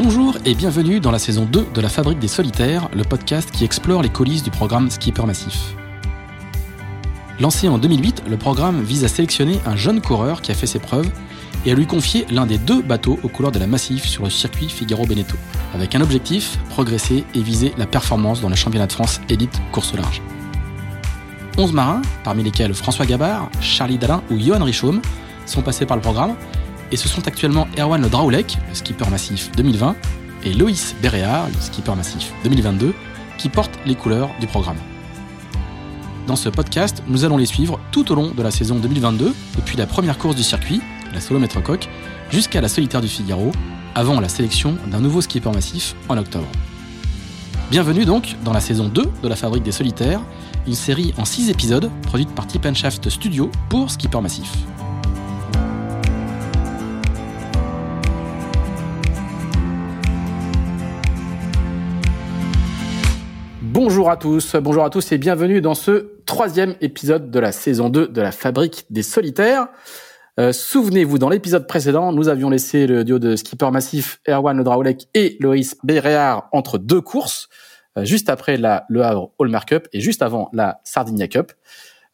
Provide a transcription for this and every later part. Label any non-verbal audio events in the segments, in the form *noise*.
Bonjour et bienvenue dans la saison 2 de la Fabrique des Solitaires, le podcast qui explore les coulisses du programme Skipper Massif. Lancé en 2008, le programme vise à sélectionner un jeune coureur qui a fait ses preuves et à lui confier l'un des deux bateaux aux couleurs de la Massif sur le circuit Figaro-Beneteau, avec un objectif, progresser et viser la performance dans le championnat de France élite course au large. 11 marins, parmi lesquels François Gabard, Charlie Dalin ou Johan Richaume, sont passés par le programme et ce sont actuellement Erwan Le le skipper massif 2020, et Loïs Béréard, le skipper massif 2022, qui portent les couleurs du programme. Dans ce podcast, nous allons les suivre tout au long de la saison 2022, depuis la première course du circuit, la solo coq, jusqu'à la solitaire du Figaro, avant la sélection d'un nouveau skipper massif en octobre. Bienvenue donc dans la saison 2 de la Fabrique des Solitaires, une série en 6 épisodes produite par Tip Shaft Studio pour Skipper Massif. Bonjour à tous, bonjour à tous et bienvenue dans ce troisième épisode de la saison 2 de la Fabrique des Solitaires. Euh, Souvenez-vous, dans l'épisode précédent, nous avions laissé le duo de skipper massif Erwan Le Draoulec et Loïs Béréard entre deux courses, euh, juste après la Le Havre Hallmark Cup et juste avant la Sardinia Cup,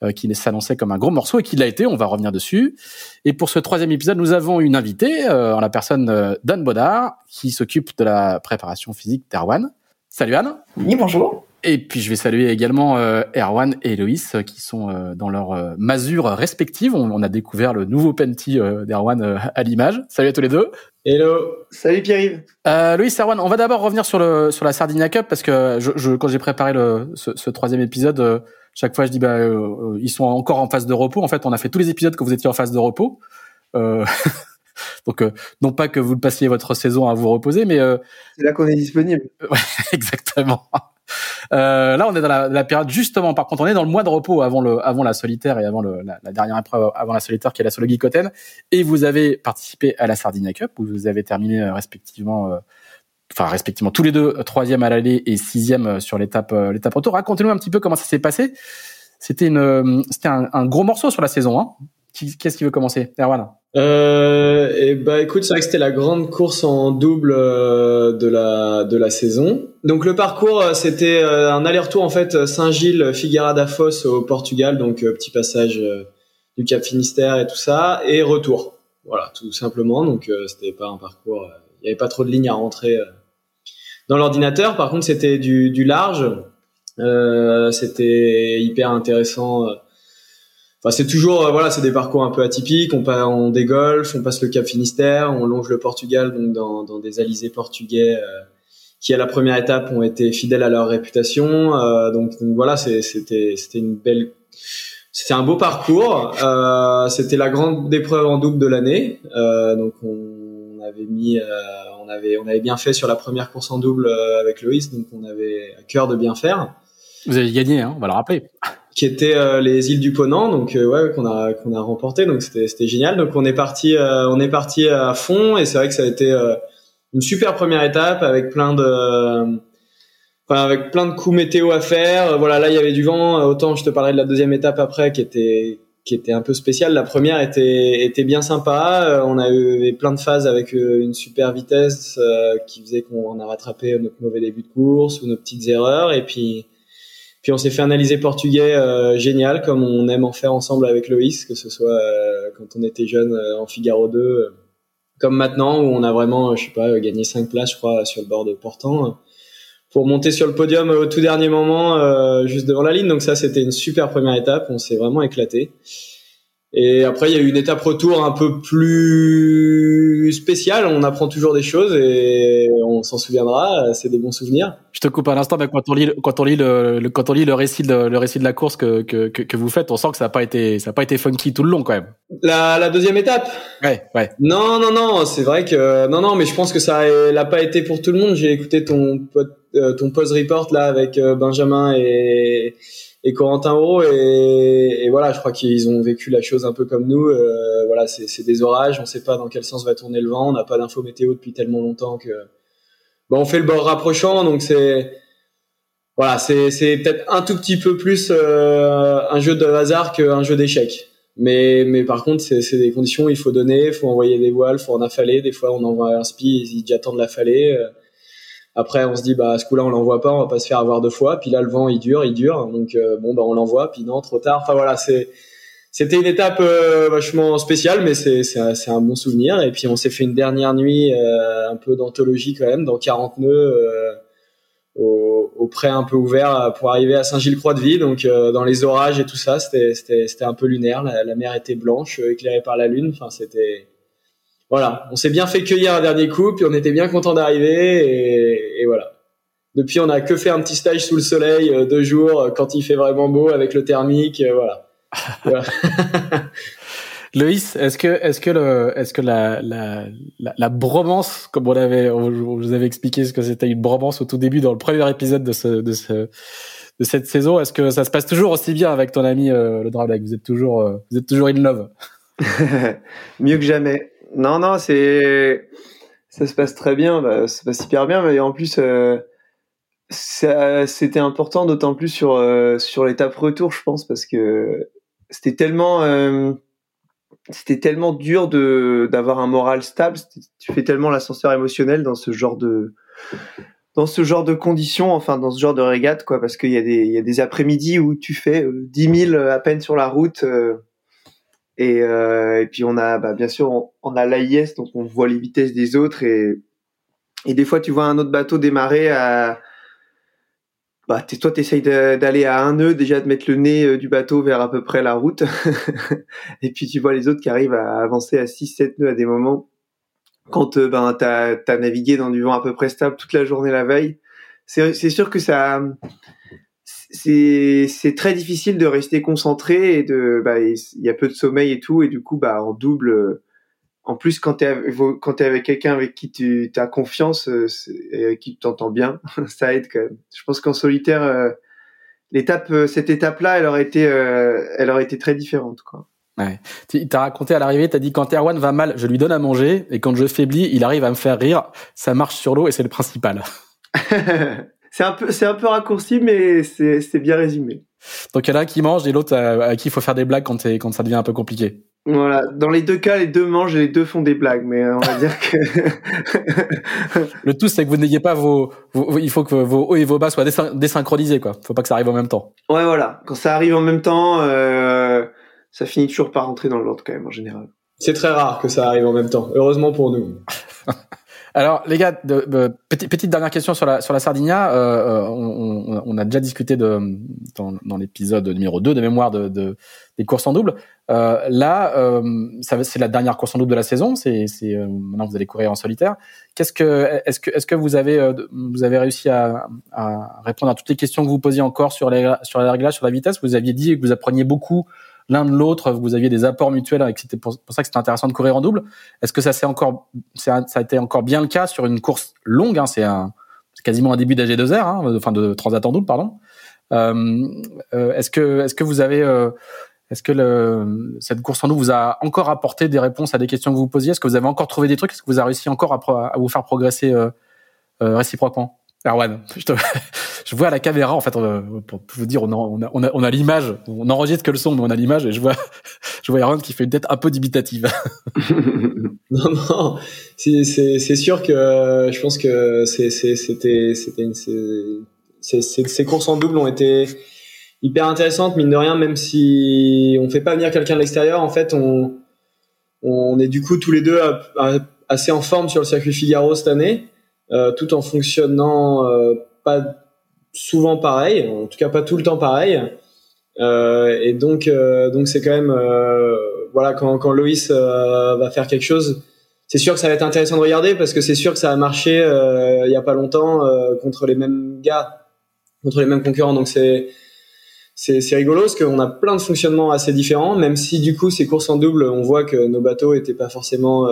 euh, qui s'annonçait comme un gros morceau et qui l'a été, on va revenir dessus. Et pour ce troisième épisode, nous avons une invitée, en la personne d'Anne Baudard, qui s'occupe de la préparation physique d'Erwan. Salut Anne. Oui, bonjour. Et puis je vais saluer également euh, Erwan et Loïs euh, qui sont euh, dans leur euh, masure respective. On, a découvert le nouveau Penti d'Erwan à l'image. Salut à tous les deux. Hello. Salut Pierre-Yves. Loïs, Erwan, on va d'abord revenir sur le sur la Sardinia Cup parce que je, je quand j'ai préparé le, ce, ce, troisième épisode, chaque fois je dis bah ils sont encore en phase de repos. En fait, on a fait tous les épisodes que vous étiez en phase de repos. *laughs* Donc, non pas que vous passiez votre saison à vous reposer, mais c'est là qu'on est disponible. *laughs* Ouais, exactement. Euh, là, on est dans la, période justement. Par contre, on est dans le mois de repos avant le, avant la solitaire et avant le, la, dernière épreuve avant la solitaire qui est la solo. Et vous avez participé à la Sardinia Cup où vous avez terminé euh, respectivement, euh, enfin respectivement tous les deux troisième à l'aller et sixième sur l'étape l'étape retour. Racontez-nous un petit peu comment ça s'est passé. C'était une, c'était un, un, gros morceau sur la saison. Hein. Qu'est-ce qui veut commencer, Erwan? Euh, et bah écoute, c'est vrai que c'était la grande course en double euh, de la de la saison. Donc le parcours, euh, c'était euh, un aller-retour en fait Saint-Gilles, Figueira da au Portugal, donc petit passage du Cap Finistère et tout ça, et retour. Voilà, tout simplement. Donc c'était pas un parcours, il y avait pas trop de lignes à rentrer dans l'ordinateur. Par contre, c'était du, du large. c'était hyper intéressant c'est toujours euh, voilà, c'est des parcours un peu atypiques. On, on dégolfe, on passe le Cap Finistère, on longe le Portugal donc dans, dans des alizés portugais euh, qui à la première étape ont été fidèles à leur réputation. Euh, donc, voilà, c'était une belle c'était un beau parcours. Euh, c'était la grande épreuve en double de l'année. Euh, donc on avait mis, on avait, on avait bien fait sur la première course en double avec Loïs, donc on avait à cœur de bien faire. Vous avez gagné, hein, on va le rappeler qui étaient euh, les îles du Ponant, donc euh, ouais qu'on a qu'on a remporté, donc c'était c'était génial. Donc on est parti euh, on est parti à fond et c'est vrai que ça a été une super première étape avec plein de Enfin, avec plein de coups météo à faire. Voilà, là il y avait du vent. Autant je te parlerai de la deuxième étape après, qui était qui était un peu spéciale. La première était était bien sympa. On a eu plein de phases avec une super vitesse qui faisait qu'on a rattrapé notre mauvais début de course ou nos petites erreurs. Et puis puis on s'est fait analyser portugais euh, génial, comme on aime en faire ensemble avec Loïs, que ce soit euh, quand on était jeune euh, en Figaro 2, comme maintenant, où on a vraiment, je sais pas, gagné 5 places, je crois, sur le bord de Portant, pour monter sur le podium au tout dernier moment, juste devant la ligne. Donc ça, c'était une super première étape, on s'est vraiment éclaté. Et après, il y a eu une étape retour un peu plus spéciale. On apprend toujours des choses et on s'en souviendra. C'est des bons souvenirs. Je te coupe un instant, mais quand on lit, quand on lit le, quand on lit le récit de, le récit de la course que, que, que, vous faites, on sent que ça n'a pas été, ça a pas été funky tout le long quand même. La, la deuxième étape? Ouais, ouais. Non, non, non. C'est vrai que non, non, mais je pense que ça n'a pas été pour tout le monde. J'ai écouté ton euh, ton post report là avec euh, Benjamin et et Corentin Euro et, voilà je crois qu'ils ont vécu la chose un peu comme nous euh, voilà c'est des orages on sait pas dans quel sens va tourner le vent on n'a pas d'infos météo depuis tellement longtemps que bon on fait le bord rapprochant donc c'est voilà c'est peut-être un tout petit peu plus euh, un jeu de hasard qu'un jeu d'échecs Mais, mais par contre, c'est des conditions il faut donner, il faut envoyer des voiles, il faut en affaler. Des fois, on envoie un spi, il dit j'attends de l'affaler. Après, on se dit, bah, ce coup-là, on l'envoie pas, on va pas se faire avoir deux fois. Puis là, le vent, il dure, il dure. Donc, bon, bah, on l'envoie. Puis non, trop tard. Enfin, voilà, c'est, c'était une étape vachement spéciale, mais c'est, c'est, un bon souvenir. Et puis, on s'est fait une dernière nuit, un peu d'anthologie quand même, dans 40 nœuds, au, au, pré un peu ouvert pour arriver à Saint-Gilles-Croix-de-Vie. Donc euh, dans les orages et tout ça, c'était c'était un peu lunaire. La, la, mer était blanche, euh, éclairée par la lune. Enfin c'était voilà, on s'est bien fait cueillir un dernier coup, puis on était bien content d'arriver et, et, voilà. Depuis, on a que fait un petit stage sous le soleil, euh, deux jours, quand il fait vraiment beau avec le thermique, voilà. *laughs* voilà. *laughs* Loïs, est-ce que, est-ce que le, est-ce que la, la, la, la, bromance, comme on avait, on vous avait expliqué ce que c'était une bromance au tout début dans le premier épisode de ce, de ce, de cette saison, est-ce que ça se passe toujours aussi bien avec ton ami euh, le Drablac Vous êtes toujours, euh, vous êtes toujours in love? *laughs* Mieux que jamais. Non, non, c'est, ça se passe très bien, bah, ça se passe hyper bien, mais en plus. Euh, c'était important d'autant plus sur euh, sur l'étape retour je pense parce que c'était tellement c'était tellement dur de d'avoir un moral stable. Tu fais tellement l'ascenseur émotionnel dans ce genre de dans ce genre de conditions, enfin dans ce genre de régate, quoi, parce qu'il y a des il y a des après-midi où tu fais 10 euh, 000 à peine sur la route. Et, euh, et puis on a bah, bien sûr on, on a l'AIS donc on voit les vitesses des autres et et des fois tu vois un autre bateau démarrer à bah, toi, tu essayes d'aller à un nœud, déjà de mettre le nez euh, du bateau vers à peu près la route. *laughs* et puis tu vois les autres qui arrivent à avancer à 6-7 nœuds à des moments. Quand euh, ben, tu as, navigué dans du vent à peu près stable toute la journée la veille, c'est sûr que ça... C'est très difficile de rester concentré et de bah il y a peu de sommeil et tout et du coup bah en double en plus, quand tu es, quand es avec quelqu'un avec qui tu as confiance euh, et avec qui tu t'entends bien, *laughs* ça aide quand même. Je pense qu'en solitaire, euh, l'étape, euh, cette étape-là, elle aurait été, elle aurait été très différente, quoi. Ouais. Tu as raconté à l'arrivée, tu as dit quand Erwan va mal, je lui donne à manger et quand je faiblis, il arrive à me faire rire. Ça marche sur l'eau et c'est le principal. *laughs* c'est un peu, c'est un peu raccourci, mais c'est bien résumé. Donc il y en a un qui mange et l'autre à, qui il faut faire des blagues quand, quand ça devient un peu compliqué. Voilà, dans les deux cas, les deux mangent et les deux font des blagues, mais euh, on va *laughs* dire que le tout c'est que vous n'ayez pas vos, il faut que vos hauts et vos bas soient désynchronisés quoi. Faut pas que ça arrive en même temps. Ouais, voilà. Quand ça arrive en même temps, euh, ça finit toujours par rentrer dans l'ordre quand même en général. C'est très rare que ça arrive en même temps. Heureusement pour nous. Alors les gars, de, petite, dernière question sur la sur la Sardinia. Euh, euh on, on, a déjà discuté de dans, dans l'épisode numéro 2 de mémoire de, de, des courses en double. Euh, là, euh, c'est la dernière course en double de la saison. C'est euh, maintenant vous allez courir en solitaire. Qu'est-ce que est-ce que est-ce que vous avez euh, vous avez réussi à, à, répondre à toutes les questions que vous posiez encore sur les sur les réglages, sur la vitesse? Vous aviez dit que vous appreniez beaucoup l'un de l'autre, vous aviez des apports mutuels, et c'était pour, ça que c'était intéressant de courir en double. Est-ce que ça c'est encore, ça a été encore bien le cas sur une course longue hein, C'est quasiment un début d'AG2R, hein, enfin de Transat en double, pardon. Euh, euh, est-ce que, est-ce que vous avez, euh, est-ce que le, cette course en double vous a encore apporté des réponses à des questions que vous posiez? Est-ce que vous avez encore trouvé des trucs? Est-ce que vous avez réussi encore à, à vous faire progresser euh, euh, réciproquement? Erwan, je, te, *laughs* je vois à la caméra, en fait, pour vous dire, on a, on a, on a, l'image, on enregistre que le son, mais on a l'image, et je vois, *laughs* je vois Erwan qui fait une tête un peu dubitative. *laughs* non, non, c'est, sûr que je pense que c'était, ces courses en double ont été hyper intéressantes, mine de rien, même si on fait pas venir quelqu'un de l'extérieur, en fait, on, on est du coup tous les deux assez en forme sur le circuit Figaro cette année. Euh, tout en fonctionnant euh, pas souvent pareil, en tout cas pas tout le temps pareil. Euh, et donc, donc c'est quand même, voilà, quand, quand Loïs va faire quelque chose, c'est sûr que ça va être intéressant de regarder parce que c'est sûr que ça a marché il y a pas longtemps contre les mêmes gars, contre les mêmes concurrents. Donc c'est c'est rigolo parce qu'on a plein de fonctionnements assez différents, même si du coup ces courses en double, on voit que nos bateaux étaient pas forcément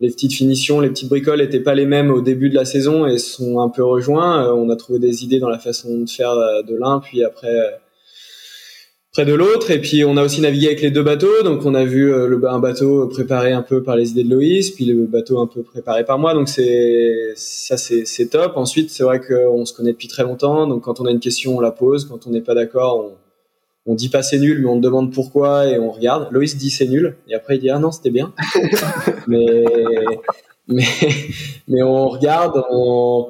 les petites finitions, les petites bricoles n'étaient pas les mêmes au début de la saison et sont un peu rejoints. Euh, on a trouvé des idées dans la façon de faire euh, de l'un, puis après euh, près de l'autre. Et puis on a aussi navigué avec les deux bateaux. Donc on a vu le, un bateau préparé un peu par les idées de Loïs, puis le bateau un peu préparé par moi. Donc c'est ça c'est top. Ensuite c'est vrai qu'on se connaît depuis très longtemps. Donc quand on a une question on la pose. Quand on n'est pas d'accord on on dit pas c'est nul, mais on demande pourquoi et on regarde. Loïs dit c'est nul et après il dit ah non c'était bien. *laughs* mais mais mais on regarde, on,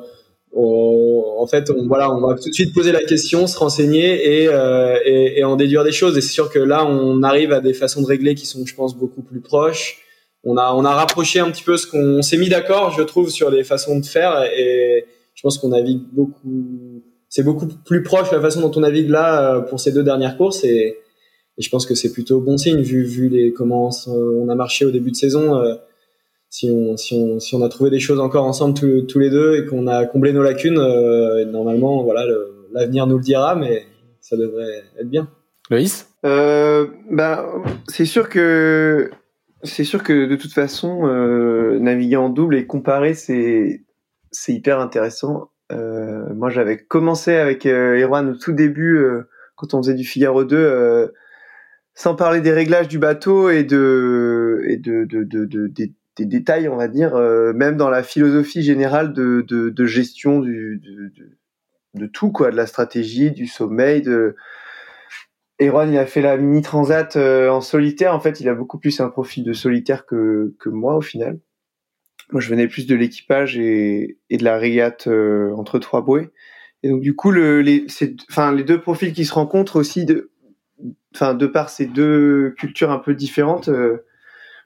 en fait on voilà on va tout de suite poser la question, se renseigner et, euh, et, en déduire des choses. Et c'est sûr que là on arrive à des façons de régler qui sont je pense beaucoup plus proches. On a on a rapproché un petit peu ce qu'on s'est mis d'accord je trouve sur les façons de faire et je pense qu'on navigue beaucoup c'est beaucoup plus proche la façon dont on navigue là euh, pour ces deux dernières courses et, je pense que c'est plutôt bon signe vu, vu les comment on a marché au début de saison. Euh, si on, si, on, si on a trouvé des choses encore ensemble tous, tous les deux et qu'on a comblé nos lacunes, euh, normalement, voilà, l'avenir nous le dira, mais ça devrait être bien. Loïs? Euh, ben, c'est sûr que c'est sûr que de toute façon, naviguer en double et comparer, c'est c'est hyper intéressant. Euh, moi, j'avais commencé avec euh, Erwan au tout début, euh, quand on faisait du Figaro 2, euh, sans parler des réglages du bateau et de, et de, de, de, de des, détails, on va dire, même dans la philosophie générale de, gestion du, de, tout, quoi, de la stratégie, du sommeil, de, Erwan, il a fait la mini transat en solitaire. En fait, il a beaucoup plus un profil de solitaire que, que moi au final. Moi, je venais plus de l'équipage et, et, de la régate euh, entre trois bouées. Et donc, du coup, le, les, enfin, les deux profils qui se rencontrent aussi, de, enfin, de par ces deux cultures un peu différentes, euh,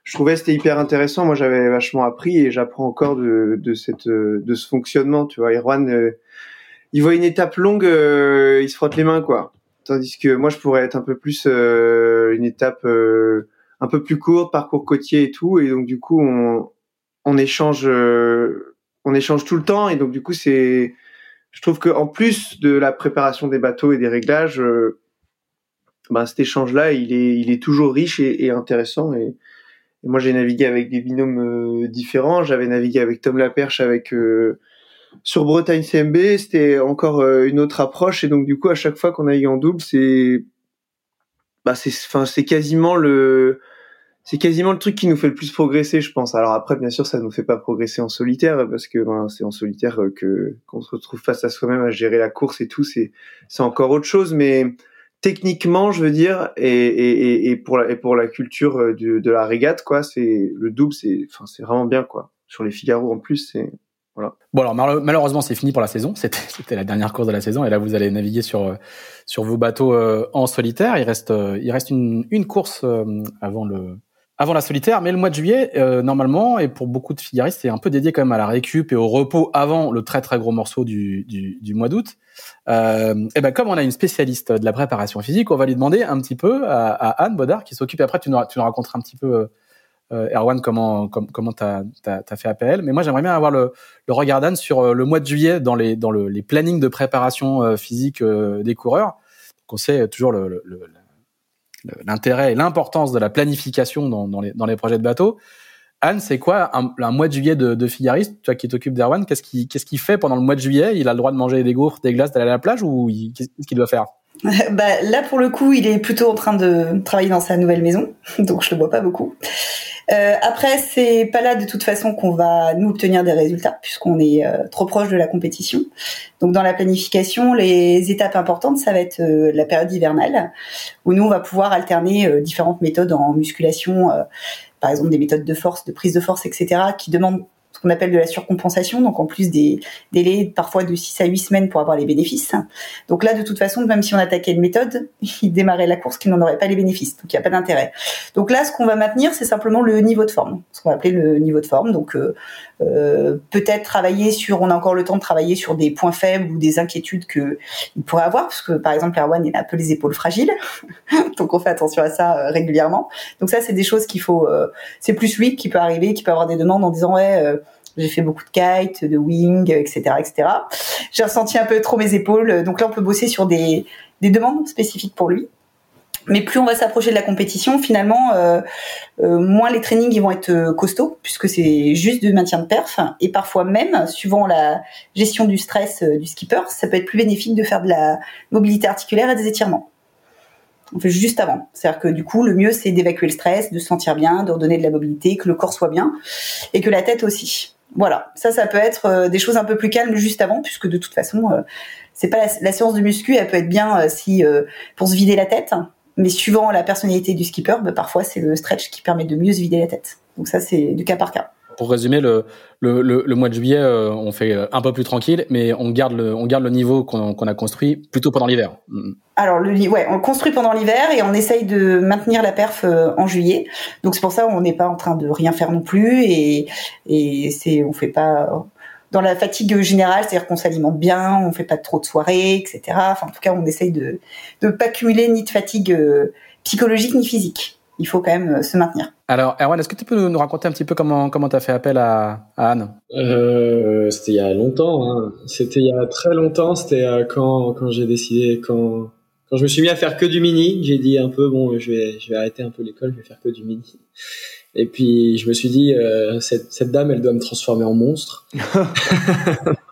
je trouvais c'était hyper intéressant. Moi, j'avais vachement appris et j'apprends encore de, de, cette, de ce fonctionnement. Tu vois, Erwan, euh, il voit une étape longue, il se frotte les mains, quoi. Tandis que moi, je pourrais être un peu plus une étape un peu plus courte, parcours côtier et tout. Et donc, du coup, on, on échange, euh, on échange tout le temps et donc du coup c'est, je trouve que en plus de la préparation des bateaux et des réglages, euh, ben, cet échange-là il est, il est toujours riche et, intéressant et, moi j'ai navigué avec des binômes euh, différents. J'avais navigué avec Tom Laperche avec sur Bretagne CMB, c'était encore une autre approche et donc du coup à chaque fois qu'on navigue en double, c'est bah c'est enfin c'est quasiment le c'est quasiment le truc qui nous fait le plus progresser, je pense. Alors après, bien sûr, ça nous fait pas progresser en solitaire parce que ben, c'est en solitaire euh, que qu'on se retrouve face à soi-même à gérer la course et tout. C'est c'est encore autre chose, mais techniquement, je veux dire, et, et, et pour la et pour la culture euh, de, de la régate, quoi, c'est le double, c'est enfin c'est vraiment bien, quoi. Sur les Figaro en plus, c'est voilà. Bon alors malheureusement c'est fini pour la saison. C'était la dernière course de la saison et là vous allez naviguer sur euh, sur vos bateaux en solitaire. Il reste il reste une une course avant le avant la solitaire, mais le mois de juillet, euh, normalement, et pour beaucoup de figaristes, c'est un peu dédié quand même à la récup et au repos avant le très très gros morceau du, du, du mois d'août. Euh, et ben comme on a une spécialiste de la préparation physique, on va lui demander un petit peu à, à Anne Baudard qui s'occupe. Après, tu nous, tu nous raconteras un petit peu, euh, Erwan, comment com, comment t'as as, fait appel. Mais moi, j'aimerais bien avoir le, le regard d'Anne sur euh, le mois de juillet dans les dans le, les plannings de préparation euh, physique des coureurs. Donc, on sait toujours le, le, le l'intérêt et l'importance de la planification dans, dans, les, projets de bateau. Anne, c'est quoi un, mois de juillet de, de figariste, toi qui t'occupes d'Erwan, qu'est-ce qu'il qu'est-ce qu'il fait pendant le mois de juillet? Il a le droit de manger des gaufres, des glaces, d'aller à la plage ou qu'est-ce qu'il doit faire? Bah, là, pour le coup, il est plutôt en train de travailler dans sa nouvelle maison, *laughs* donc je le vois pas beaucoup. Euh, après, c'est pas là de toute façon qu'on va nous obtenir des résultats, puisqu'on est euh, trop proche de la compétition. Donc, dans la planification, les étapes importantes, ça va être euh, la période hivernale, où nous, on va pouvoir alterner euh, différentes méthodes en musculation, par exemple des méthodes de force, de prise de force, etc., qui demandent ce qu'on appelle de la surcompensation, donc en plus des délais parfois de 6 à 8 semaines pour avoir les bénéfices. Donc là, de toute façon, même si on attaquait une méthode, *laughs* il démarrait la course qui n'en aurait pas les bénéfices, donc il n'y a pas d'intérêt. Donc là, ce qu'on va maintenir, c'est simplement le niveau de forme, ce qu'on va appeler le niveau de forme. Donc euh, euh, peut-être travailler sur, on a encore le temps de travailler sur des points faibles ou des inquiétudes que il pourrait avoir, parce que par exemple, Erwan, il a un peu les épaules fragiles, *laughs* donc on fait attention à ça euh, régulièrement. Donc ça, c'est des choses qu'il faut, c'est plus lui qui peut arriver, qui peut avoir des demandes en disant ouais j'ai fait beaucoup de kite, de wing, etc., etc. J'ai ressenti un peu trop mes épaules. Donc là, on peut bosser sur des, des demandes spécifiques pour lui. Mais plus on va s'approcher de la compétition, finalement, euh, euh, moins les trainings ils vont être euh, costauds, puisque c'est juste du maintien de perf. Et parfois même, suivant la gestion du stress du skipper, ça peut être plus bénéfique de faire de la mobilité articulaire et des étirements. On fait juste avant. C'est-à-dire que du coup, le mieux, c'est d'évacuer le stress, de se sentir bien, de redonner de la mobilité, que le corps soit bien, et que la tête aussi. Voilà, ça, ça peut être des choses un peu plus calmes juste avant, puisque de toute façon, c'est pas la, séance de muscu, elle peut être bien si pour se vider la tête, mais suivant la personnalité du skipper, bah, parfois c'est le stretch qui permet de mieux se vider la tête. Donc ça, c'est du cas par cas pour résumer, le, le, le, mois de juillet, euh, on fait euh, un peu plus tranquille, mais on garde le, on garde le niveau qu'on a construit plutôt pendant l'hiver. Mm. Alors, le, ouais, on construit pendant l'hiver et on essaye de maintenir la perf euh, en juillet. Donc c'est pour ça qu'on n'est pas en train de rien faire non plus et, et c'est, on fait pas dans la fatigue générale, c'est-à-dire qu'on s'alimente bien, on fait pas trop de soirées, etc. Enfin, en tout cas, on essaye de ne pas cumuler ni de fatigue psychologique ni physique il faut quand même euh, se maintenir. Alors, Erwan, est-ce que tu peux nous raconter un petit peu comment comment tu as fait appel à, Anne? Euh, C'était il y a longtemps. Hein. C'était il y a très longtemps. C'était euh, quand quand j'ai décidé quand quand je me suis mis à faire que du mini, j'ai dit un peu bon, je vais je vais arrêter un peu l'école, je vais faire que du mini. Et puis je me suis dit, euh, cette, cette, dame, elle doit me transformer en monstre. Alors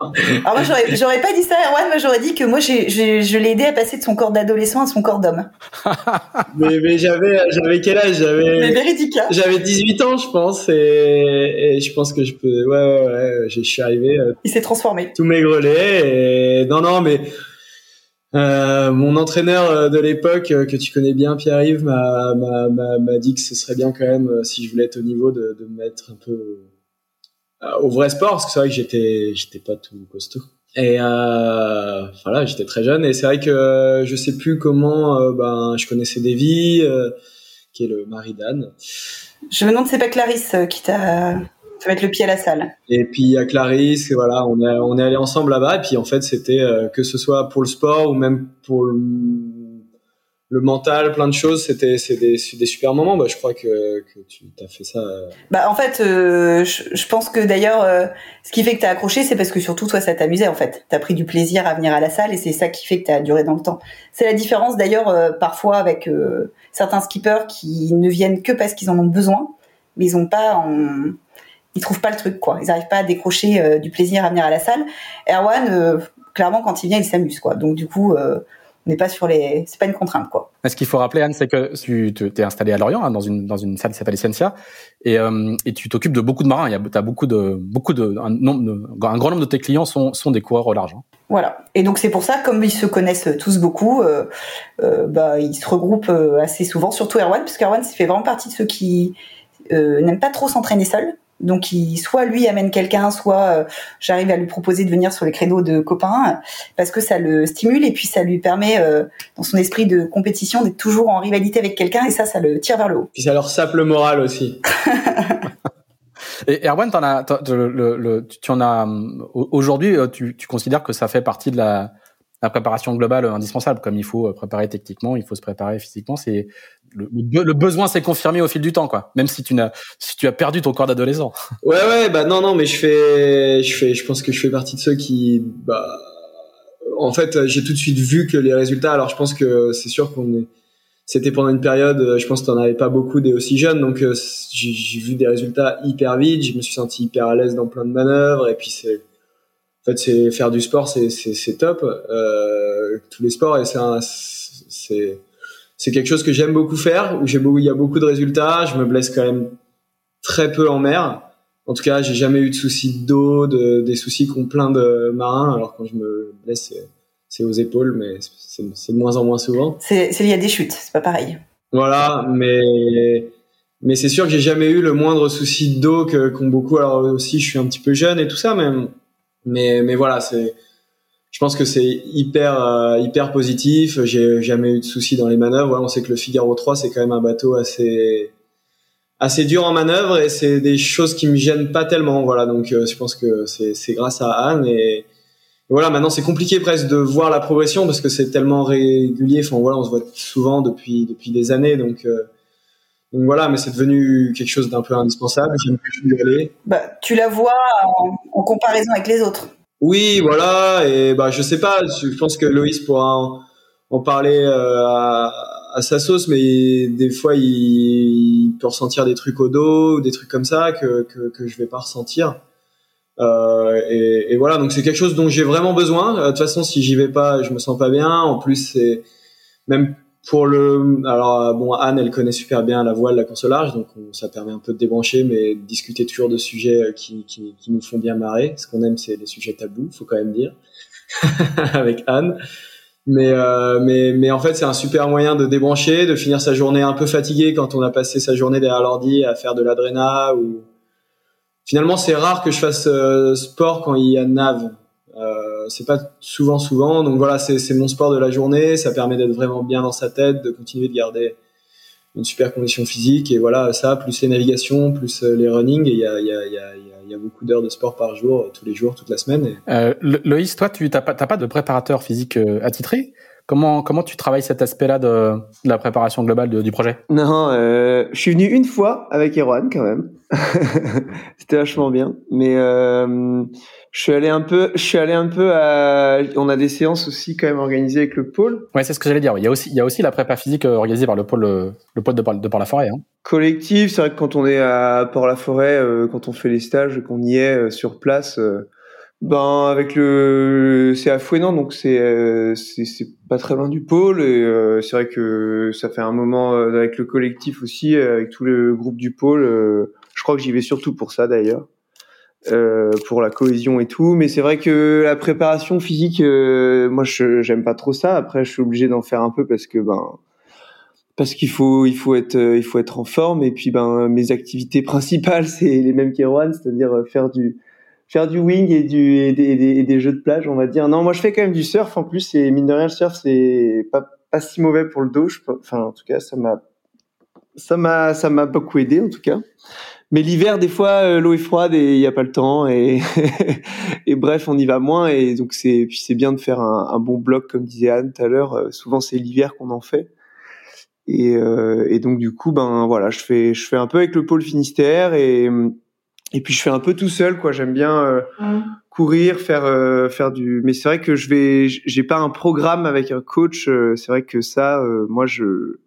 *laughs* moi, j'aurais, j'aurais pas dit ça, Erwan. Moi, j'aurais dit que moi, j'ai, je l'ai aidé à passer de son corps d'adolescent à son corps d'homme. *laughs* mais, mais j'avais, j'avais quel âge? J'avais. Mais véridique. Hein. J'avais 18 ans, je pense, et, et, je pense que je peux. Ouais, ouais, ouais. Je suis arrivé. Euh, Il s'est transformé. Tout maigrelet. Et non, non, mais euh, mon entraîneur euh, de l'époque, euh, que tu connais bien, Pierre-Yves, m'a, dit que ce serait bien quand même, si je voulais être au niveau, de, de me mettre un peu au vrai sport, parce que c'est vrai que j'étais, j'étais pas tout costaud. Et euh, voilà, j'étais très jeune, et c'est vrai que je sais plus comment, ben, je connaissais Davy, qui est le mari d'Anne. Je me demande, c'est pas Clarisse qui t'a ça va être le pied à la salle. Et puis a Clarisse, voilà, on est on est allé ensemble là-bas. Et puis en fait, c'était euh, que ce soit pour le sport ou même pour le, le mental, plein de choses. C'était c'est des, des super moments. Bah, je crois que, que tu as fait ça. Euh. Bah en fait, euh, je, je, pense que d'ailleurs, ce qui fait que tu as accroché, c'est parce que surtout toi, ça t'amusait en fait. Tu as pris du plaisir à venir à la salle et c'est ça qui fait que tu as duré dans le temps. C'est la différence d'ailleurs parfois avec certains skippers qui ne viennent que parce qu'ils en ont besoin, mais ils ont pas en ils trouvent pas le truc quoi. Ils arrivent pas à décrocher euh, du plaisir à venir à la salle. Erwan, euh, clairement, quand il vient, il s'amuse quoi. Donc du coup, euh, on n'est pas sur les, c'est pas une contrainte quoi. Ce qu'il faut rappeler, Anne, c'est que tu t'es installé à Lorient hein, dans une dans une salle qui s'appelle Essentia et et tu t'occupes de beaucoup de marins. Il y a t'as beaucoup de beaucoup de un, nombre un grand nombre de tes clients sont sont des coureurs au large. Hein. Voilà. Et donc c'est pour ça, comme ils se connaissent tous beaucoup, euh, bah ils se regroupent assez souvent, surtout Erwan, parce qu'Erwan fait vraiment partie de ceux qui n'aiment pas trop s'entraîner seul. Donc, il, soit lui amène quelqu'un, soit euh, j'arrive à lui proposer de venir sur les créneaux de copains, parce que ça le stimule et puis ça lui permet, euh, dans son esprit de compétition, d'être toujours en rivalité avec quelqu'un et ça, ça le tire vers le haut. Puis ça leur sape le moral aussi. *laughs* et Erwan, en as, tu en as aujourd'hui, euh, tu, tu considères que ça fait partie de la la préparation globale indispensable. Comme il faut préparer techniquement, il faut se préparer physiquement. C'est le, le, besoin s'est confirmé au fil du temps, quoi. Même si tu n'as, si tu as perdu ton corps d'adolescent. *laughs* Ouais, ouais, bah non, non, mais je fais, je fais, je pense que je fais partie de ceux qui, bah, en fait, j'ai tout de suite vu que les résultats. Alors, je pense que c'est sûr qu'on est, c'était pendant une période, je pense que t'en avais pas beaucoup des aussi jeunes, donc euh, j'ai vu des résultats hyper vite. Je me suis senti hyper à l'aise dans plein de manœuvres, et puis c'est en fait, c'est faire du sport, c'est c'est top. Euh, tous les sports et c'est c'est quelque chose que j'aime beaucoup faire où j'ai il y a beaucoup de résultats. Je me blesse quand même très peu en mer. En tout cas, j'ai jamais eu de soucis d'eau, de, des soucis qu'ont plein de marins. Alors quand je me blesse, c'est aux épaules, mais c'est de moins en moins souvent. C'est lié à des chutes, c'est pas pareil. Voilà, mais mais c'est sûr que j'ai jamais eu le moindre souci d'eau qu'ont beaucoup. Alors aussi, je suis un petit peu jeune et tout ça, mais mais, mais voilà, c'est, je pense que c'est hyper, euh, hyper positif. J'ai jamais eu de soucis dans les manœuvres. on sait que le Figaro 3, c'est quand même un bateau assez, assez dur en manœuvre et c'est des choses qui me gênent pas tellement. Voilà, donc euh, je pense que c'est, c'est grâce à Anne et, voilà, maintenant c'est compliqué presque de voir la progression parce que c'est tellement régulier. Enfin voilà, on se voit souvent depuis depuis des années, donc euh, donc voilà, mais c'est devenu quelque chose d'un peu indispensable. J'aime plus hurler. Bah, tu la vois en, comparaison avec les autres. Oui, voilà. Et bah, je sais pas. Je pense que Loïs pourra en, parler euh, à, à, sa sauce, mais des fois, il, peut ressentir des trucs au dos, des trucs comme ça que que, que je vais pas ressentir. Euh, et, et, voilà, donc c'est quelque chose dont j'ai vraiment besoin. De toute façon, si j'y vais pas, je me sens pas bien. En plus, c'est même pour le, alors bon, Anne, elle connaît super bien la voile, la au large, donc ça permet un peu de débrancher, mais discuter toujours de sujets qui, qui, qui nous font bien marrer. Ce qu'on aime, c'est les sujets tabous, faut quand même dire, *laughs* avec Anne. Mais, euh, mais, mais en fait, c'est un super moyen de débrancher, de finir sa journée un peu fatigué quand on a passé sa journée derrière l'ordi à faire de l'adréna ou. Finalement, c'est rare que je fasse euh, sport quand il y a nav. Euh, c'est pas souvent, souvent. Donc voilà, c'est mon sport de la journée. Ça permet d'être vraiment bien dans sa tête, de continuer de garder une super condition physique. Et voilà, ça, plus les navigations, plus euh, les running. Il y a, y, a, y, a, y a beaucoup d'heures de sport par jour, euh, tous les jours, toute la semaine. Euh, Loïs, toi, tu n'as pas, pas de préparateur physique attitré? Comment, comment tu travailles cet aspect-là de, de, la préparation globale de, du projet? Non, euh, je suis venu une fois avec Erwan quand même. *laughs* C'était vachement bien. Mais euh, je suis allé un peu, je suis allé un peu à. On a des séances aussi quand même organisées avec le pôle. Ouais, c'est ce que j'allais dire. Il y a aussi, il y a aussi la prépa physique euh, organisée par le pôle, le pôle de, de Port-la-Forêt. Hein. Collectif, c'est vrai que quand on est à Port-la-Forêt, euh, quand on fait les stages, qu'on y est euh, sur place. Ben avec le c'est à Fouenan donc c'est euh, c'est pas très loin du pôle et euh, c'est vrai que ça fait un moment euh, avec le collectif aussi avec tout le groupe du pôle je crois que j'y vais surtout pour ça d'ailleurs pour la cohésion et tout mais c'est vrai que la préparation physique moi je j'aime pas trop ça après je suis obligé d'en faire un peu parce que ben parce qu'il faut il faut être il faut être en forme et puis ben mes activités *laughs* principales c'est les mêmes qu'Erwan c'est-à-dire faire du faire du wing et du et des, des, jeux de plage, on va dire. Non, moi je fais quand même du surf en plus et mine de rien le surf c'est pas pas si mauvais pour le dos. Enfin en tout cas ça m'a ça m'a ça m'a beaucoup aidé en tout cas. Mais l'hiver des fois euh, l'eau est froide et il y a pas le temps et *laughs* et bref on y va moins et donc c'est puis c'est bien de faire un, un, bon bloc comme disait Anne tout à l'heure. Euh, souvent c'est l'hiver qu'on en fait. Et, euh, et donc du coup ben voilà je fais je fais un peu avec le pôle Finistère et et puis je fais un peu tout seul quoi j'aime bien euh, courir faire euh, faire du mais c'est vrai que je vais j'ai pas un programme avec un coach euh, c'est vrai que ça moi je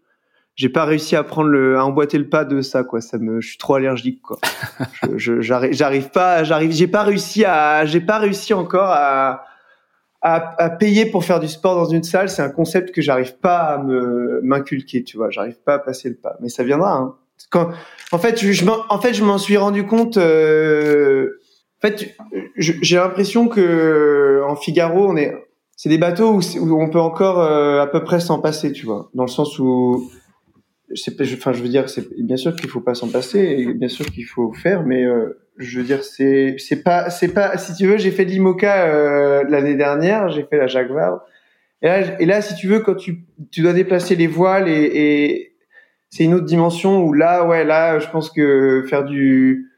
j'ai pas réussi à prendre le à emboîter le pas de ça quoi. Ça me je suis trop allergique quoi. *laughs* Je j'arrive j'arrive pas j'arrive j'ai pas réussi à j'ai pas réussi encore à, à à, payer pour faire du sport dans une salle. C'est un concept que j'arrive pas à me m'inculquer tu vois. J'arrive pas à passer le pas. Mais ça viendra hein. Quand, en fait, je, en fait, je m'en suis rendu compte. Euh, en fait, j'ai l'impression que en Figaro, on est, c'est des bateaux où, où, on peut encore euh, à peu près s'en passer, tu vois, dans le sens où, enfin, je veux dire, c'est bien sûr qu'il faut pas s'en passer, et bien sûr qu'il faut faire, mais euh, je veux dire, c'est, c'est pas, c'est pas, si tu veux, j'ai fait l'IMOCA euh, l'année dernière, j'ai fait la Jacques Vabre, et là, et là, si tu veux, quand tu, tu dois déplacer les voiles et, et c'est une autre dimension où là, ouais, là, je pense que faire du,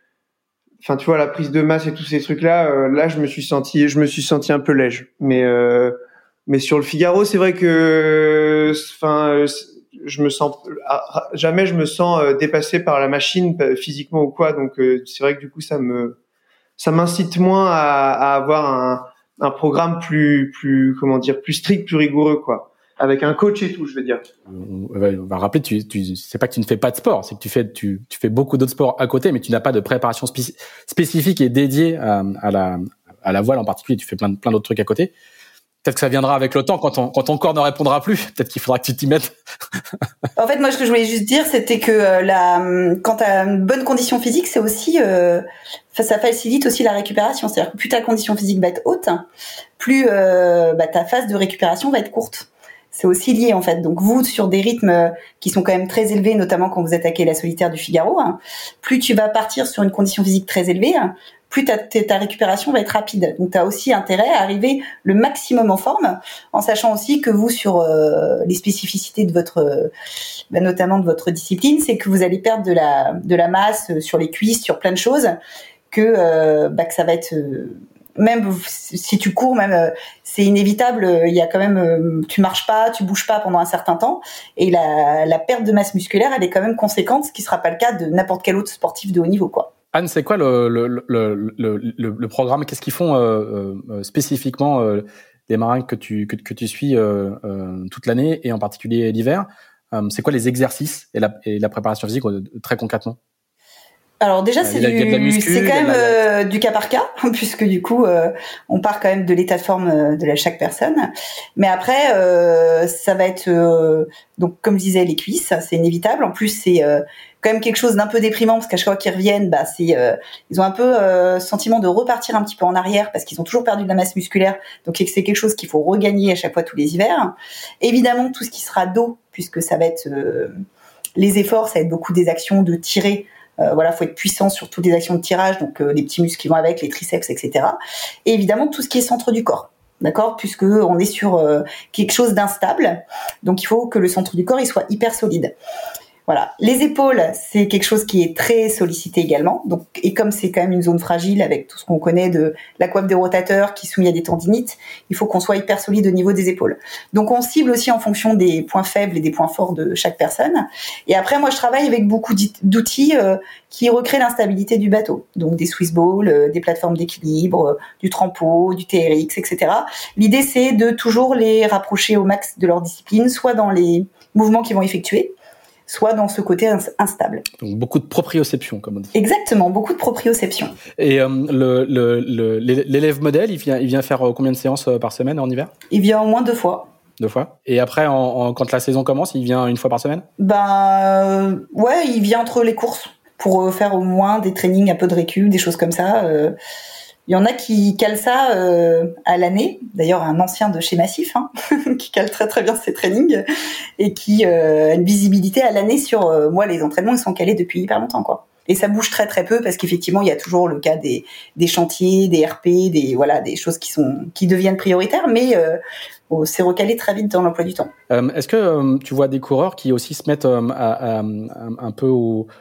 enfin, tu vois, la prise de masse et tous ces trucs-là, euh, là, je me suis senti, je me suis senti un peu léger. Mais, euh, mais sur le Figaro, c'est vrai que, enfin, je me sens jamais, je me sens euh, dépassé par la machine physiquement ou quoi. Donc, c'est vrai que du coup, ça me, ça m'incite moins à, avoir un, programme plus, plus, comment dire, plus strict, plus rigoureux, quoi avec un coach et tout, je veux dire. On va rappeler, c'est pas que tu ne fais pas de sport, c'est que tu fais, tu fais beaucoup d'autres sports à côté, mais tu n'as pas de préparation spécifique et dédiée à, à, la, à la voile en particulier. Tu fais plein, plein d'autres trucs à côté. Peut-être que ça viendra avec le temps quand, ton quand ton corps ne répondra plus. Peut-être qu'il faudra que tu t'y mettes. en fait, moi, ce que je voulais juste dire, c'était que euh, la, quand tu as une bonne condition physique, c'est aussi, euh, ça facilite aussi la récupération. C'est-à-dire que plus ta condition physique va être haute, plus euh, bah, ta phase de récupération va être courte c'est aussi lié en fait. Donc vous, sur des rythmes euh, qui sont quand même très élevés, notamment quand vous attaquez la solitaire du Figaro, hein, plus tu vas partir sur une condition physique très élevée, plus ta, ta, récupération va être rapide. Donc tu as aussi intérêt à arriver le maximum en forme, en sachant aussi que vous, sur euh, les spécificités de votre, euh, bah, notamment de votre discipline, c'est que vous allez perdre de la, de la masse sur les cuisses, sur plein de choses, que, bah, que ça va être même si tu cours, même euh, c'est inévitable. Il y a quand même, euh, tu marches pas, tu bouges pas pendant un certain temps, et la, la perte de masse musculaire, elle est quand même conséquente, ce qui sera pas le cas de n'importe quel autre sportif de haut niveau, quoi. Anne, c'est quoi le, le, le, le, programme? Qu'est-ce qu'ils font euh, euh spécifiquement euh, les marins que tu que, que tu suis euh, toute l'année et en particulier l'hiver? C'est quoi les exercices et la, et la préparation physique très concrètement? Alors déjà c'est quand même euh, du cas par cas *laughs* puisque du coup euh, on part quand même de l'état de forme euh, de la, chaque personne. Mais après ça va être donc comme je disais les cuisses c'est inévitable. En plus c'est quand même quelque chose d'un peu déprimant parce qu'à chaque fois qu'ils reviennent bah c'est ils ont un peu sentiment de repartir un petit peu en arrière parce qu'ils ont toujours perdu de la masse musculaire donc c'est quelque chose qu'il faut regagner à chaque fois tous les hivers évidemment tout ce qui sera dos puisque ça va être les efforts ça va être beaucoup des actions de tirer euh, voilà, faut être puissant sur toutes les actions de tirage, donc euh, les petits muscles qui vont avec, les triceps, etc. Et évidemment tout ce qui est centre du corps. D'accord? Puisque on est sur euh, quelque chose d'instable. Donc il faut que le centre du corps il soit hyper solide. Voilà. Les épaules, c'est quelque chose qui est très sollicité également. Donc, et comme c'est quand même une zone fragile avec tout ce qu'on connaît de la coiffe des rotateurs qui soumis à des tendinites, il faut qu'on soit hyper solide au niveau des épaules. Donc, on cible aussi en fonction des points faibles et des points forts de chaque personne. Et après, moi, je travaille avec beaucoup d'outils euh, qui recréent l'instabilité du bateau. Donc, des Swiss balls, euh, des plateformes d'équilibre, euh, du trampo, du TRX, etc. L'idée, c'est de toujours les rapprocher au max de leur discipline, soit dans les mouvements qu'ils vont effectuer, soit dans ce côté instable. Donc beaucoup de proprioception, comme on dit. Exactement, beaucoup de proprioception. Et euh, l'élève modèle, il vient, il vient faire euh, combien de séances euh, par semaine en hiver? Il vient au moins deux fois. Deux fois. Et après, en, quand la saison commence, il vient une fois par semaine? Ben ouais, il vient entre les courses pour faire au moins des trainings, un peu de récup, des choses comme ça. Il y en a qui calent ça euh, à l'année. D'ailleurs, un ancien de chez Massif hein, *laughs* qui cale très très bien ses trainings et qui euh, a une visibilité à l'année sur euh, moi les entraînements ils sont calés depuis hyper longtemps quoi. Et ça bouge très très peu parce qu'effectivement il y a toujours le cas des, chantiers, des RP, des voilà des choses qui sont qui deviennent prioritaires, mais oh, c'est recalé très vite dans l'emploi du temps. Est-ce que tu vois des coureurs qui aussi se mettent un peu au euh,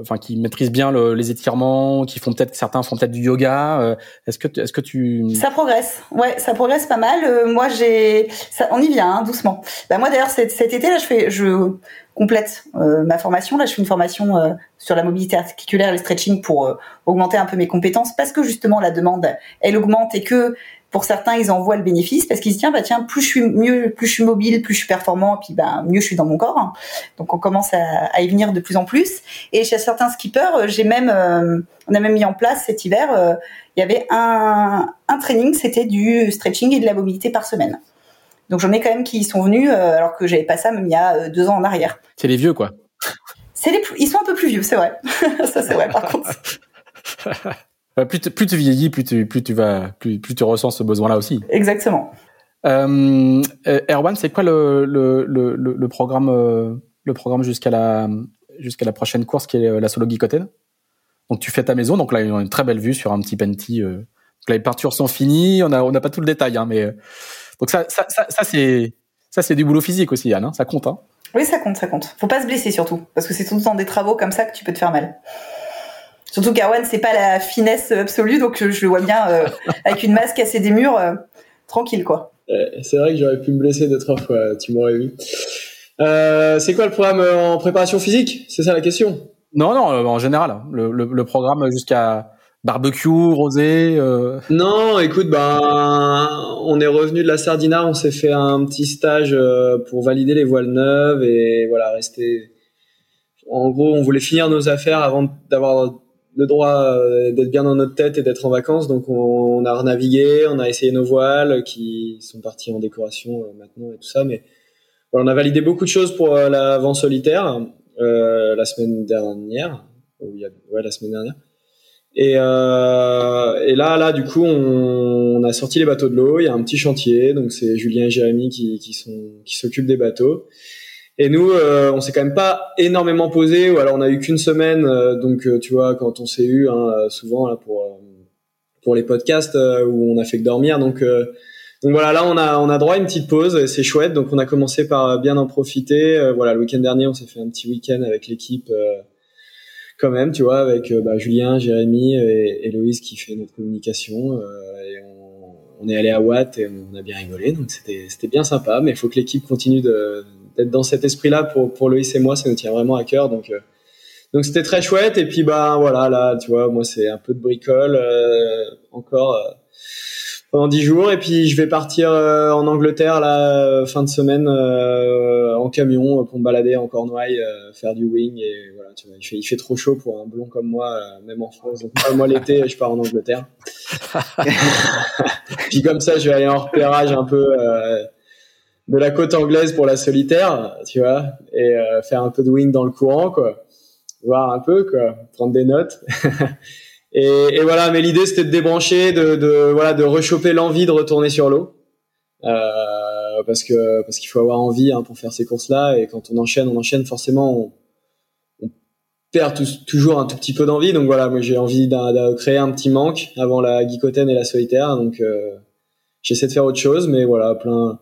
enfin qui maîtrisent bien les étirements, qui font peut-être certains font peut-être du yoga. Euh, est-ce que est-ce que tu Ça progresse. Ouais, ça progresse pas mal. Euh, moi j'ai ça on y vient hein, doucement. Bah moi d'ailleurs cet, cet, été là je fais je complète ma formation là je fais une formation sur la mobilité articulaire et le stretching pour augmenter un peu mes compétences parce que justement la demande elle augmente et que pour certains, ils en voient le bénéfice parce qu'ils se disent tiens bah tiens plus je suis mieux, plus je suis mobile, plus je suis performant, puis bah mieux je suis dans mon corps. Donc on commence à, y venir de plus en plus. Et chez certains skippers, euh, j'ai même euh, on a même mis en place cet hiver, euh, il y avait un, un training, c'était du stretching et de la mobilité par semaine. Donc j'en ai quand même qui sont venus alors que j'avais pas ça même il y a deux ans en arrière. C'est les vieux quoi. C'est les ils sont un peu plus vieux, c'est vrai. *laughs* ça c'est vrai par contre. *laughs* plus, tu, plus tu vieillis, plus tu, plus tu vas, plus, plus tu ressens ce besoin-là aussi. Exactement. Euh, euh Erwan, c'est quoi le, le, le, le programme, euh, le programme jusqu'à la, jusqu'à la prochaine course qui est euh, la Solo Gicoten Donc tu fais ta maison, donc là on a une très belle vue sur un petit Penti. Euh, les peintures sont finies, on a, on n'a pas tout le détail, hein, mais donc ça, ça, ça, ça c'est, ça c'est du boulot physique aussi, Yann. Hein, ça compte. Hein. Oui, ça compte, ça compte. Faut pas se blesser surtout, parce que c'est tout le temps des travaux comme ça que tu peux te faire mal. Surtout qu'Arwan, c'est pas la finesse absolue, donc je, le vois bien euh, avec une masque casser des murs, euh, tranquille quoi. c'est vrai que j'aurais pu me blesser deux trois fois, tu m'aurais vu. Euh, c'est quoi le programme en préparation physique? C'est ça la question Non, non, en général, le, programme jusqu'à barbecue, rosé. Non, écoute, ben, on est revenu de la Sardina, on s'est fait un petit stage pour valider les voiles neuves et voilà, rester. En gros, on voulait finir nos affaires avant d'avoir le droit euh, d'être bien dans notre tête et d'être en vacances. Donc on, a renavigué, on a essayé nos voiles qui sont partis en décoration euh, maintenant et tout ça. Mais on a validé beaucoup de choses pour euh, l'avant solitaire la semaine dernière. ouais, la semaine dernière. Et, et là, là, du coup, on, a sorti les bateaux de l'eau. Il y a un petit chantier, donc c'est Julien et Jérémy qui, qui sont qui s'occupent des bateaux. Et nous, euh, on s'est quand même pas énormément posé, ou alors on a eu qu'une semaine. Euh, donc, euh, tu vois, quand on s'est eu, hein, souvent là pour pour les podcasts où on a fait que dormir. Donc, donc voilà, là on a on a droit à une petite pause, c'est chouette. Donc on a commencé par bien en profiter. voilà, le week-end dernier, on s'est fait un petit week-end avec l'équipe. quand même, tu vois, avec bah, Julien, Jérémy et Héloïse qui fait notre communication. et on, on est allé à Watt et on a bien rigolé, donc c'était bien sympa. Mais il faut que l'équipe continue de d'être dans cet esprit-là pour pour Loïs et moi, ça nous tient vraiment à cœur. Donc euh, donc c'était très chouette. Et puis bah voilà, là, tu vois, moi c'est un peu de bricole euh, encore. Euh, pendant dix jours et puis je vais partir en Angleterre la fin de semaine en camion pour me balader en Cornouailles, faire du wing et voilà, tu vois, il fait, il fait trop chaud pour un blond comme moi, même en France. Donc moi l'été, je pars en Angleterre. *laughs* *laughs* puis comme ça, je vais aller en repérage un peu de la côte anglaise pour la solitaire, tu vois, et euh, faire un peu de wing dans le courant, quoi. Voir un peu, quoi, prendre des notes. *laughs* et, et, voilà, mais l'idée c'était de débrancher, de, de voilà, de rechoper l'envie de retourner sur l'eau, euh, parce que parce qu'il faut avoir envie hein, pour faire ces courses-là, et quand on enchaîne, on enchaîne forcément. On, perd toujours un tout petit peu d'envie, donc voilà, moi j'ai envie de créer un petit manque avant la guicotène et la solitaire, donc euh, j'essaie de faire autre chose, mais voilà, plein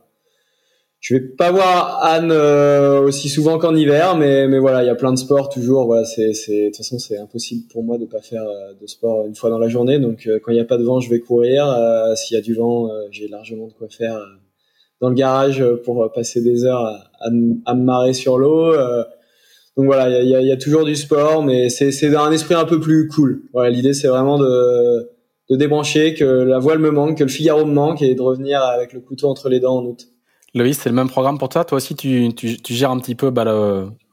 je vais pas voir Anne euh, aussi souvent qu'en hiver, mais mais voilà, il y a plein de sports toujours. Voilà, c'est c'est de toute façon c'est impossible pour moi de pas faire euh, de sport une fois dans la journée. Donc euh, quand il n'y a pas de vent, je vais courir. S'il y a du vent, j'ai largement de quoi faire dans le garage pour passer des heures à, à, me marrer sur l'eau. donc voilà, il y a, y a, toujours du sport, mais c'est c'est un esprit un peu plus cool. Voilà, l'idée c'est vraiment de de débrancher, que la voile me manque, que le Figaro me manque et de revenir avec le couteau entre les dents en août. Loïs, c'est le même programme pour toi. Toi aussi, tu, tu, tu gères un petit peu bah,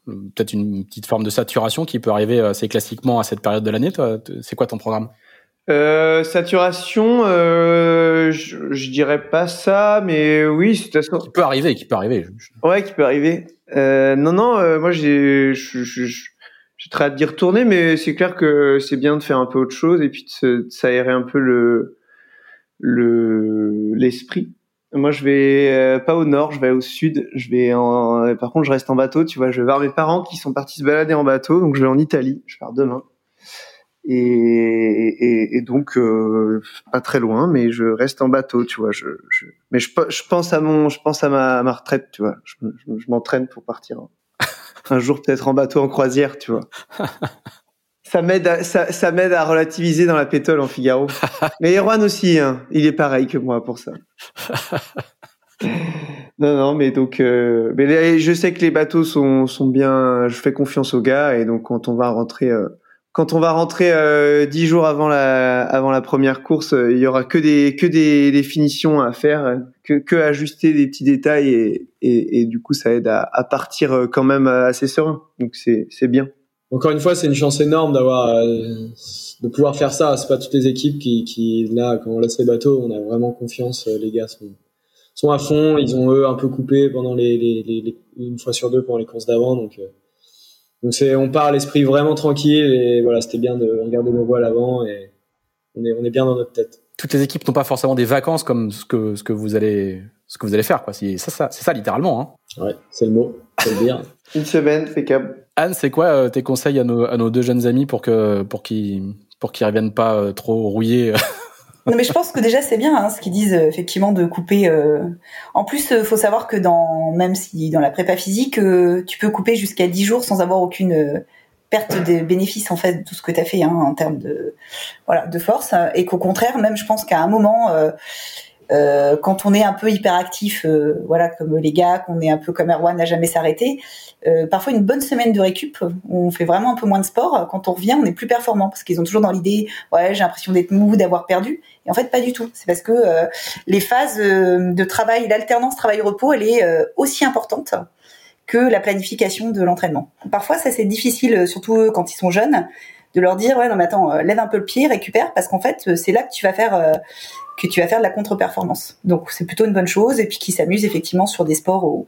peut-être une petite forme de saturation qui peut arriver assez classiquement à cette période de l'année. Toi, c'est quoi ton programme? Euh, Saturation, euh, je, je, dirais pas ça, mais oui, de toute façon. Qui peut arriver, qui peut arriver. Ouais, qui peut arriver. Euh, non, non, moi j'ai, j'ai très hâte d'y retourner, mais c'est clair que c'est bien de faire un peu autre chose et puis de, de s'aérer un peu le le l'esprit. Moi, je vais euh, pas au nord, je vais au sud. Je vais en... Par contre, je reste en bateau. Tu vois, je vais voir mes parents qui sont partis se balader en bateau. Donc, je vais en Italie. Je pars demain. Et, et, et donc, euh, pas très loin, mais je reste en bateau. Tu vois, je, je... mais je, pense à mon, je pense à ma, ma retraite. Tu vois, je, je m'entraîne pour partir *laughs* un jour peut-être en bateau en croisière. Tu vois. *laughs* ça m'aide ça, ça m'aide à relativiser dans la pétole en Figaro. *laughs* Mais Erwan aussi, hein, il est pareil que moi pour ça. *laughs* non, non, mais donc, euh, mais je sais que les bateaux sont, sont bien. Je fais confiance aux gars et donc quand on va rentrer, euh, quand on va rentrer euh, dix jours avant la, avant la première course, il y aura que des, que des, des finitions à faire, que, que ajuster des petits détails et, et, et du coup ça aide à, à partir quand même assez serein. Donc c'est, c'est bien encore une fois, c'est une chance énorme d'avoir euh, de pouvoir faire ça. C'est pas toutes les équipes qui, qui là, quand on laisse les bateaux, on a vraiment confiance. Euh, les gars sont sont à fond. Ils ont eux un peu coupé pendant les, les, les, une fois sur deux pendant les courses d'avant. Donc euh, donc c'est on part l'esprit vraiment tranquille et voilà, c'était bien de regarder nos voiles avant et on est on est bien dans notre tête. Toutes les équipes n'ont pas forcément des vacances comme ce que ce que vous allez ce que vous allez faire quoi. C'est ça, c'est ça littéralement. Hein. Ouais, c'est le mot. Faut le dire. *laughs* Une semaine, c'est câble. Anne, c'est quoi euh, tes conseils à nos, deux jeunes amis pour que pour qu'ils pour qu'ils reviennent pas euh, trop rouillés *laughs* non mais je pense que déjà c'est bien hein, ce qu'ils disent effectivement de couper. Euh... En plus, faut savoir que dans même si dans la prépa physique, tu peux couper jusqu'à 10 jours sans avoir aucune perte de bénéfices en fait de tout ce que tu as fait hein, en termes de voilà de force et qu'au contraire même je pense qu'à un moment euh, quand on est un peu hyperactif, euh, voilà, comme les gars, qu'on est un peu comme Erwan, n'a jamais s'arrêter. Euh, parfois une bonne semaine de récup, on fait vraiment un peu moins de sport. Quand on revient, on est plus performant parce qu'ils ont toujours dans l'idée, ouais, j'ai l'impression d'être mou, d'avoir perdu. Et en fait, pas du tout. C'est parce que les phases de travail, l'alternance travail-repos, elle est aussi importante que la planification de l'entraînement. Parfois, ça c'est difficile, surtout quand ils sont jeunes, de leur dire ouais non mais attends, lève un peu le pied, récupère parce qu'en fait c'est là que tu vas faire que tu vas faire de la contre-performance. Donc c'est plutôt une bonne chose et puis qui s'amuse effectivement sur des sports où,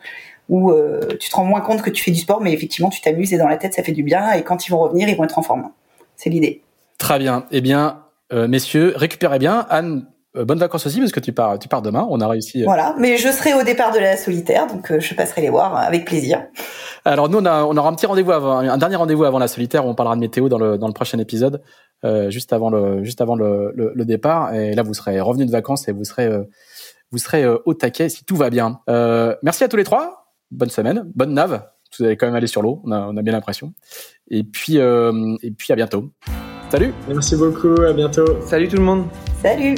où euh, tu te rends moins compte que tu fais du sport, mais effectivement tu t'amuses et dans la tête ça fait du bien et quand ils vont revenir ils vont être en forme. C'est l'idée. Très bien. Eh bien, euh, messieurs, récupérez bien. Anne, euh, bonnes vacances aussi parce que tu pars, tu pars demain. On a réussi. Voilà, mais je serai au départ de la solitaire, donc je passerai les voir avec plaisir. Alors nous, on, a, on aura un petit rendez-vous avant, un dernier rendez-vous avant la solitaire. Où on parlera de météo dans le dans le prochain épisode. Euh, juste avant le juste avant le, le, départ. Et là, vous serez revenu de vacances et vous serez euh, vous serez euh, au taquet si tout va bien. merci à tous les trois. Bonne semaine, bonne nave. Vous allez quand même aller sur l'eau. On a, on a bien l'impression. Et puis et puis à bientôt. Salut. Merci beaucoup. À bientôt. Salut tout le monde. Salut.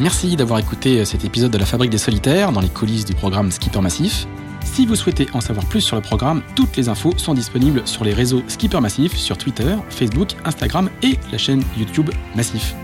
Merci d'avoir écouté cet épisode de la Fabrique des Solitaires dans les coulisses du programme Skipper Massif. Si vous souhaitez en savoir plus sur le programme, toutes les infos sont disponibles sur les réseaux Skipper Massif, sur Twitter, Facebook, Instagram et la chaîne YouTube Massif.